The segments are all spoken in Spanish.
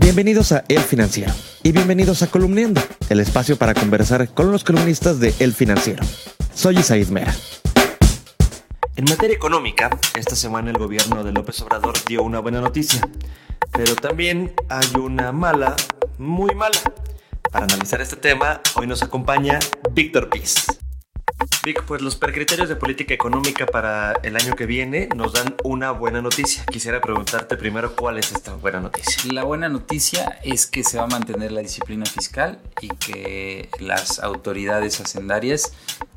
Bienvenidos a El Financiero y bienvenidos a Columniendo, el espacio para conversar con los columnistas de El Financiero. Soy Isaid Mera. En materia económica, esta semana el gobierno de López Obrador dio una buena noticia, pero también hay una mala, muy mala. Para analizar este tema, hoy nos acompaña Víctor Piz. Pues los precriterios de política económica para el año que viene nos dan una buena noticia. Quisiera preguntarte primero cuál es esta buena noticia. La buena noticia es que se va a mantener la disciplina fiscal y que las autoridades hacendarias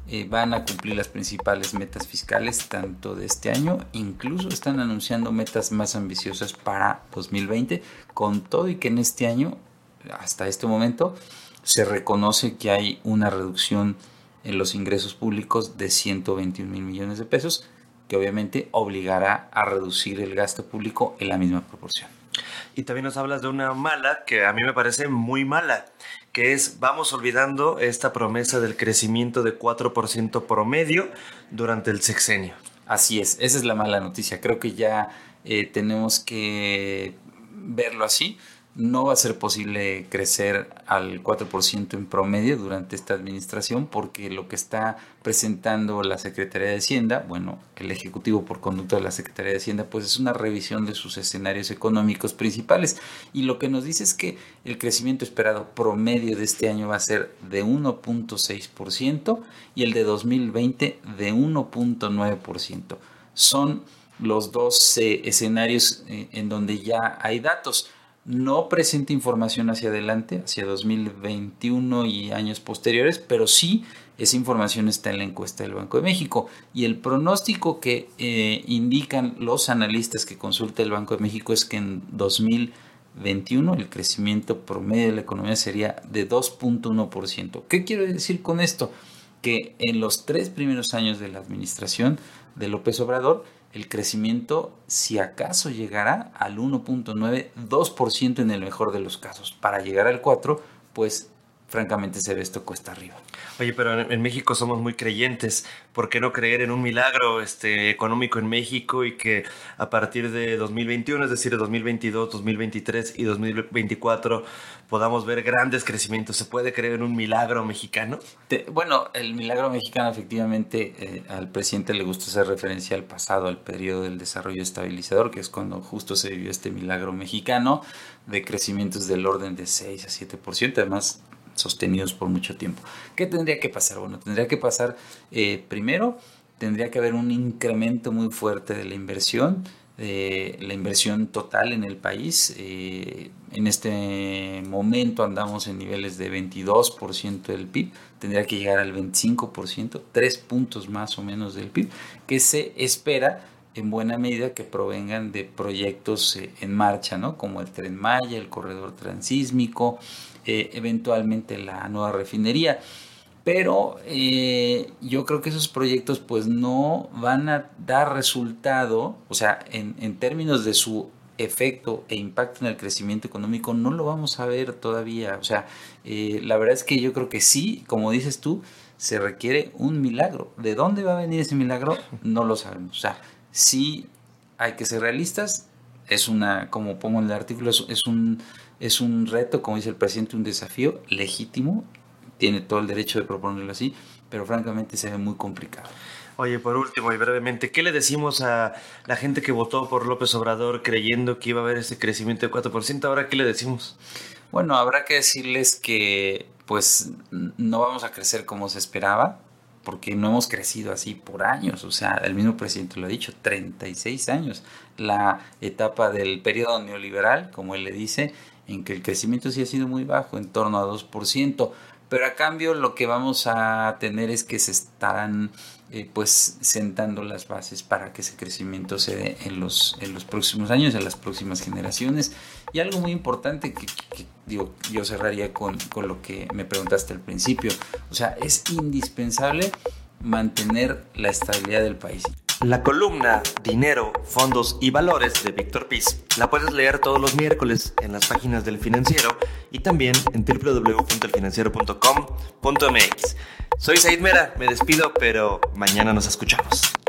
eh, van a cumplir las principales metas fiscales tanto de este año, incluso están anunciando metas más ambiciosas para 2020, con todo y que en este año, hasta este momento, se reconoce que hay una reducción en los ingresos públicos de 121 mil millones de pesos, que obviamente obligará a reducir el gasto público en la misma proporción. Y también nos hablas de una mala que a mí me parece muy mala, que es vamos olvidando esta promesa del crecimiento de 4% promedio durante el sexenio. Así es, esa es la mala noticia. Creo que ya eh, tenemos que verlo así no va a ser posible crecer al 4% en promedio durante esta administración porque lo que está presentando la Secretaría de Hacienda, bueno, el Ejecutivo por conducto de la Secretaría de Hacienda, pues es una revisión de sus escenarios económicos principales y lo que nos dice es que el crecimiento esperado promedio de este año va a ser de 1.6% y el de 2020 de 1.9%. Son los dos eh, escenarios eh, en donde ya hay datos no presenta información hacia adelante, hacia 2021 y años posteriores, pero sí esa información está en la encuesta del Banco de México. Y el pronóstico que eh, indican los analistas que consulta el Banco de México es que en 2021 el crecimiento promedio de la economía sería de 2.1%. ¿Qué quiero decir con esto? Que en los tres primeros años de la administración de López Obrador, el crecimiento, si acaso llegará al 1.9, 2% en el mejor de los casos. Para llegar al 4, pues francamente se ve esto cuesta arriba. Oye, pero en, México somos muy creyentes. ¿Por qué no creer en un milagro este, económico en México y que a partir de 2021, es decir, 2022, 2023 y 2024, podamos ver grandes crecimientos? ¿Se puede creer en un milagro mexicano? bueno, el milagro mexicano efectivamente eh, al presidente le gusta hacer referencia al pasado, al periodo del desarrollo estabilizador, que es cuando justo se vivió este milagro mexicano de crecimientos del orden de 6 a 7%. Además, sostenidos por mucho tiempo. ¿Qué tendría que pasar? Bueno, tendría que pasar, eh, primero, tendría que haber un incremento muy fuerte de la inversión, de la inversión total en el país. Eh, en este momento andamos en niveles de 22% del PIB, tendría que llegar al 25%, tres puntos más o menos del PIB, que se espera en buena medida que provengan de proyectos eh, en marcha, ¿no? como el Tren Maya, el corredor transísmico, eh, eventualmente la nueva refinería. Pero eh, yo creo que esos proyectos pues no van a dar resultado, o sea, en, en términos de su efecto e impacto en el crecimiento económico no lo vamos a ver todavía. O sea, eh, la verdad es que yo creo que sí, como dices tú, se requiere un milagro. ¿De dónde va a venir ese milagro? No lo sabemos. O sea, sí hay que ser realistas. Es una, como pongo en el artículo, es un es un reto, como dice el presidente, un desafío legítimo, tiene todo el derecho de proponerlo así, pero francamente se ve muy complicado. Oye, por último y brevemente, ¿qué le decimos a la gente que votó por López Obrador creyendo que iba a haber ese crecimiento de 4%? Ahora, ¿qué le decimos? Bueno, habrá que decirles que pues no vamos a crecer como se esperaba, porque no hemos crecido así por años, o sea, el mismo presidente lo ha dicho, 36 años. La etapa del periodo neoliberal, como él le dice, en que el crecimiento sí ha sido muy bajo, en torno a 2%, pero a cambio lo que vamos a tener es que se estarán eh, pues sentando las bases para que ese crecimiento se dé en los, en los próximos años, en las próximas generaciones. Y algo muy importante que, digo, yo cerraría con, con lo que me preguntaste al principio, o sea, es indispensable mantener la estabilidad del país. La columna Dinero, Fondos y Valores de Víctor Piz la puedes leer todos los miércoles en las páginas del financiero y también en www.elfinanciero.com.mx. Soy Said Mera, me despido, pero mañana nos escuchamos.